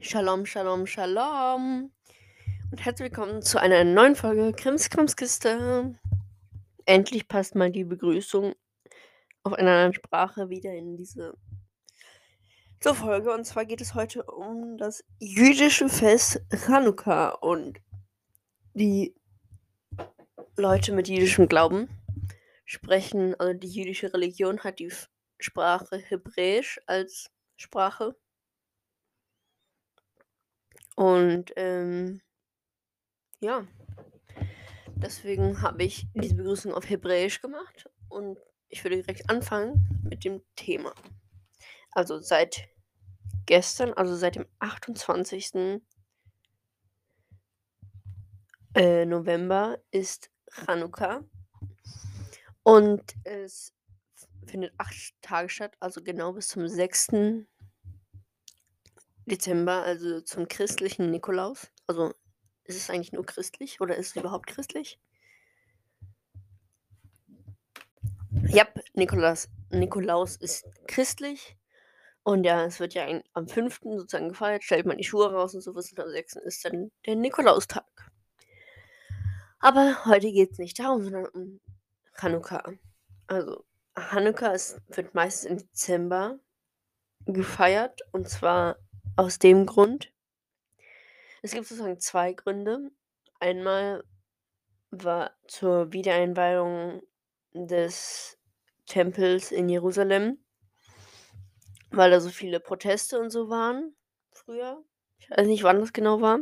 Shalom, Shalom, Shalom und herzlich willkommen zu einer neuen Folge Krimskramskiste. Endlich passt mal die Begrüßung auf einer anderen Sprache wieder in diese zur Folge. Und zwar geht es heute um das jüdische Fest Chanukka und die Leute mit jüdischem Glauben sprechen, also die jüdische Religion hat die Sprache Hebräisch als Sprache. Und ähm, ja, deswegen habe ich diese Begrüßung auf Hebräisch gemacht und ich würde direkt anfangen mit dem Thema. Also seit gestern, also seit dem 28. Äh, November ist Chanukka und es findet acht Tage statt, also genau bis zum 6. Dezember, also zum christlichen Nikolaus. Also ist es eigentlich nur christlich oder ist es überhaupt christlich? Ja, Nikolaus, Nikolaus ist christlich. Und ja, es wird ja ein, am 5. sozusagen gefeiert, stellt man die Schuhe raus und sowas. Und am 6. ist dann der Nikolaustag. Aber heute geht es nicht darum, sondern um Chanukka. Also, Chanukka ist, wird meistens im Dezember gefeiert. Und zwar aus dem Grund, es gibt sozusagen zwei Gründe. Einmal war zur Wiedereinweihung des Tempels in Jerusalem, weil da so viele Proteste und so waren früher. Ich weiß nicht, wann das genau war.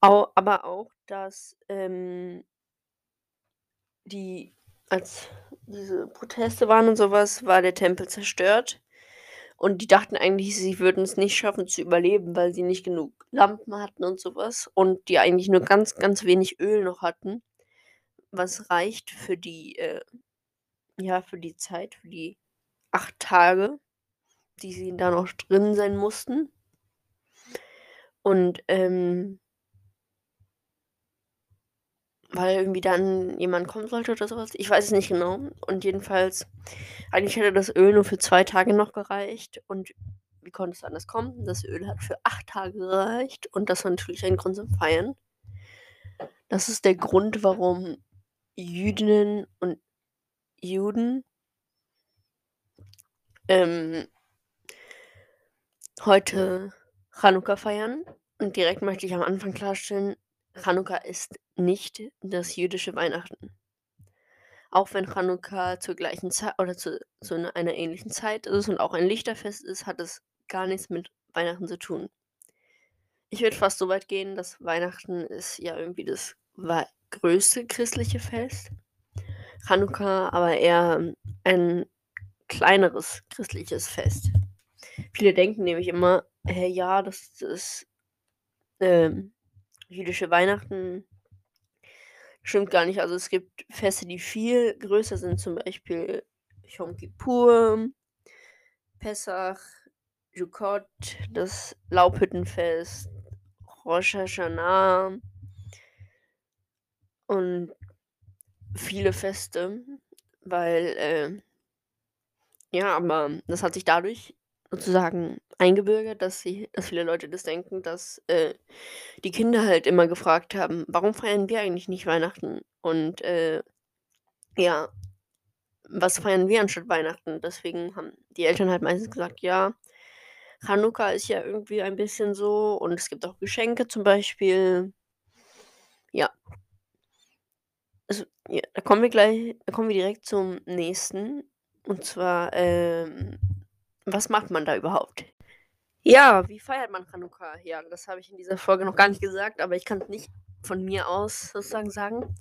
Aber auch, dass ähm, die, als diese Proteste waren und sowas, war der Tempel zerstört. Und die dachten eigentlich, sie würden es nicht schaffen zu überleben, weil sie nicht genug Lampen hatten und sowas. Und die eigentlich nur ganz, ganz wenig Öl noch hatten. Was reicht für die, äh, ja, für die Zeit, für die acht Tage, die sie da noch drin sein mussten. Und, ähm, weil irgendwie dann jemand kommen sollte oder sowas. Ich weiß es nicht genau. Und jedenfalls, eigentlich hätte das Öl nur für zwei Tage noch gereicht. Und wie konnte es anders kommen? Das Öl hat für acht Tage gereicht. Und das war natürlich ein Grund zum Feiern. Das ist der Grund, warum Jüdinnen und Juden ähm, heute Chanukka feiern. Und direkt möchte ich am Anfang klarstellen, Chanukka ist nicht das jüdische Weihnachten. Auch wenn Chanukka zur gleichen Zeit oder zu, zu einer, einer ähnlichen Zeit ist und auch ein Lichterfest ist, hat es gar nichts mit Weihnachten zu tun. Ich würde fast so weit gehen, dass Weihnachten ist ja irgendwie das größte christliche Fest. Chanukka aber eher ein kleineres christliches Fest. Viele denken nämlich immer, hey, ja, das ist ähm, jüdische Weihnachten. Stimmt gar nicht. Also es gibt Feste, die viel größer sind, zum Beispiel Yom Kippur, Pesach, Sukkot, das Laubhüttenfest, Rosh Hashanah und viele Feste, weil äh, ja, aber das hat sich dadurch sozusagen eingebürgert, dass sie dass viele Leute das denken, dass, äh, die Kinder halt immer gefragt haben: „Warum feiern wir eigentlich nicht Weihnachten?“ Und, äh, ja, was feiern wir anstatt Weihnachten? Deswegen haben die Eltern halt meistens gesagt: „Ja, Chanukka ist ja irgendwie ein bisschen so und es gibt auch Geschenke zum Beispiel.“ Ja. Also, ja, da kommen wir gleich da kommen wir direkt zum nächsten. Und zwar, ähm, was macht man da überhaupt? Ja, wie feiert man Chanukka? Ja, das habe ich in dieser Folge noch gar nicht gesagt, aber ich kann es nicht von mir aus sozusagen sagen.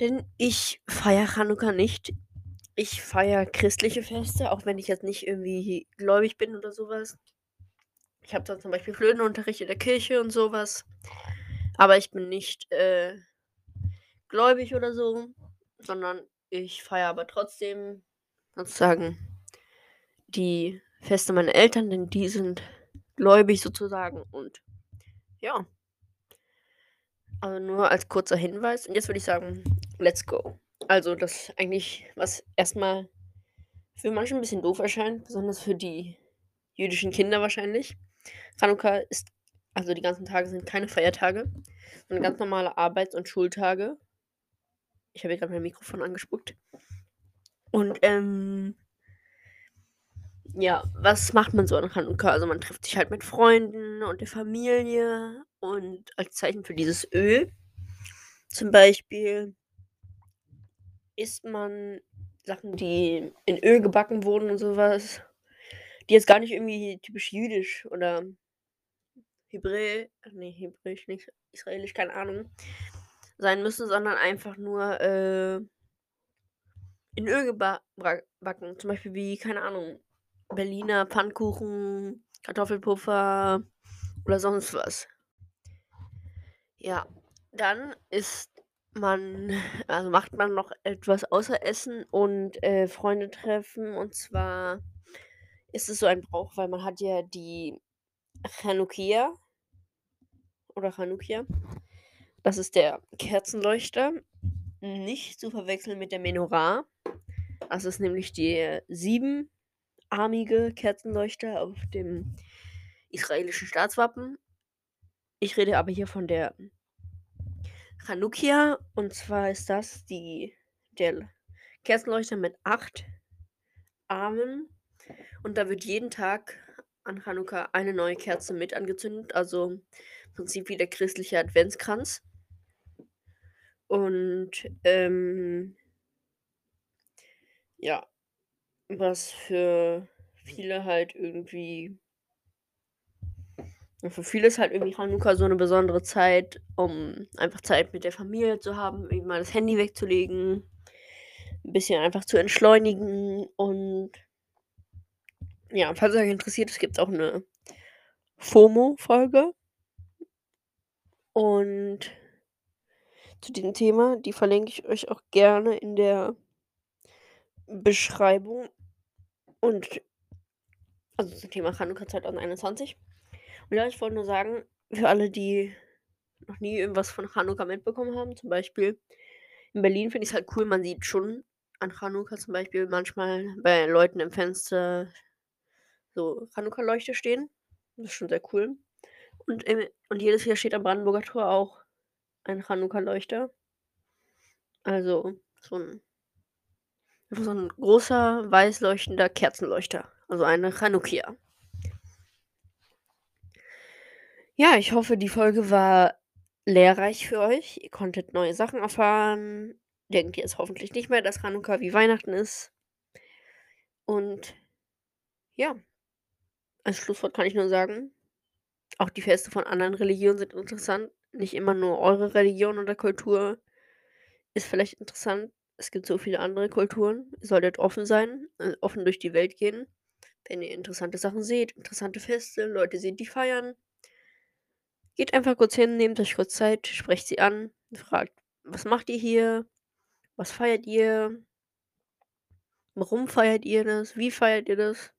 Denn ich feiere Chanukka nicht. Ich feiere christliche Feste, auch wenn ich jetzt nicht irgendwie gläubig bin oder sowas. Ich habe da zum Beispiel Flötenunterricht in der Kirche und sowas. Aber ich bin nicht äh, gläubig oder so, sondern ich feiere aber trotzdem sozusagen die Feste meiner Eltern, denn die sind gläubig sozusagen und ja. Also nur als kurzer Hinweis. Und jetzt würde ich sagen, let's go. Also das eigentlich, was erstmal für manche ein bisschen doof erscheint, besonders für die jüdischen Kinder wahrscheinlich. Chanukka ist also die ganzen Tage sind keine Feiertage, sondern ganz normale Arbeits und Schultage. Ich habe hier grad mein Mikrofon angespuckt. Und, ähm ja, was macht man so an Chanukka? Also, man trifft sich halt mit Freunden und der Familie und als Zeichen für dieses Öl zum Beispiel isst man Sachen, die in Öl gebacken wurden und so was, die jetzt gar nicht irgendwie typisch jüdisch oder Hebrä ne, hebräisch nicht, israelisch, keine Ahnung, sein müssen, sondern einfach nur, äh in Öl geba bra backen. Zum Beispiel wie, keine Ahnung, Berliner Pfannkuchen, Kartoffelpuffer oder sonst was. Ja, dann isst man also macht man noch etwas außer Essen und, äh, Freunde treffen. Und zwar ist es so ein Brauch, weil man hat ja die Chanukia oder Chanukia. Das ist der Kerzenleuchter, nicht zu verwechseln mit der Menorah. Das ist nämlich der siebenarmige Kerzenleuchter auf dem israelischen Staatswappen. Ich rede aber hier von der Chanukia. Und zwar ist das die der Kerzenleuchter mit 8 Armen. Und da wird jeden Tag an Chanukka eine neue Kerze mit angezündet, also im Prinzip wie der christliche Adventskranz. Und, ähm ja, was für viele halt irgendwie für viele ist halt irgendwie Chanukka so 'ne besondere Zeit, um einfach Zeit mit der Familie zu haben, irgendwie mal das Handy wegzulegen, 'n bisschen einfach zu entschleunigen und ja, falls euch interessiert, es gibt auch 'ne FOMO-Folge. Und zu diesem Thema, die verlinke ich euch auch gerne in der Beschreibung. Und also zum Thema Chanukka 2021. Und ja, ich wollte nur sagen, für alle, die noch nie irgendwas von Chanukka mitbekommen haben, zum Beispiel in Berlin finde ich's halt cool, man sieht schon an Chanukka zum Beispiel manchmal bei Leuten im Fenster so Chanukka-Leuchter stehen. Das ist schon sehr cool. Und, äh und jedes Jahr steht am Brandenburger Tor auch ein Chanukka-Leuchter. Also so 'n so 'n großer, weiß leuchtender Kerzenleuchter, also eine Chanukia. Ja, ich hoffe, die Folge war lehrreich für euch. Ihr konntet neue Sachen erfahren. Denkt jetzt hoffentlich nicht mehr, dass Chanukka wie Weihnachten ist. Und ja. Als Schlusswort kann ich nur sagen, auch die Feste von anderen Religionen sind interessant. Nicht immer nur eure Religion oder Kultur ist vielleicht interessant. Es gibt so viele andere Kulturen. Ihr solltet offen sein, äh, offen durch die Welt gehen. Wenn ihr interessante Sachen seht, interessante Feste, Leute seht, die feiern geht einfach kurz hin, nehmt euch kurz Zeit, sprecht sie an, fragt: „Was macht ihr hier? Was feiert ihr?“ „Warum feiert ihr das? Wie feiert ihr das?“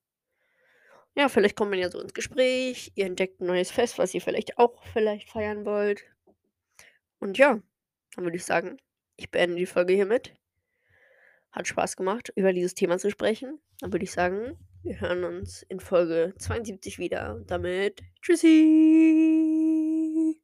Ja, vielleicht kommt man ja so ins Gespräch. Ihr entdeckt 'n neues Fest, was ihr vielleicht auch vielleicht feiern wollt. Und ja, dann würde ich sagen, ich beende die Folge hiermit. Hat Spaß gemacht, über dieses Thema zu sprechen. Dann würde ich sagen, wir hören uns in Folge 72 wieder. Und damit Tschüssi.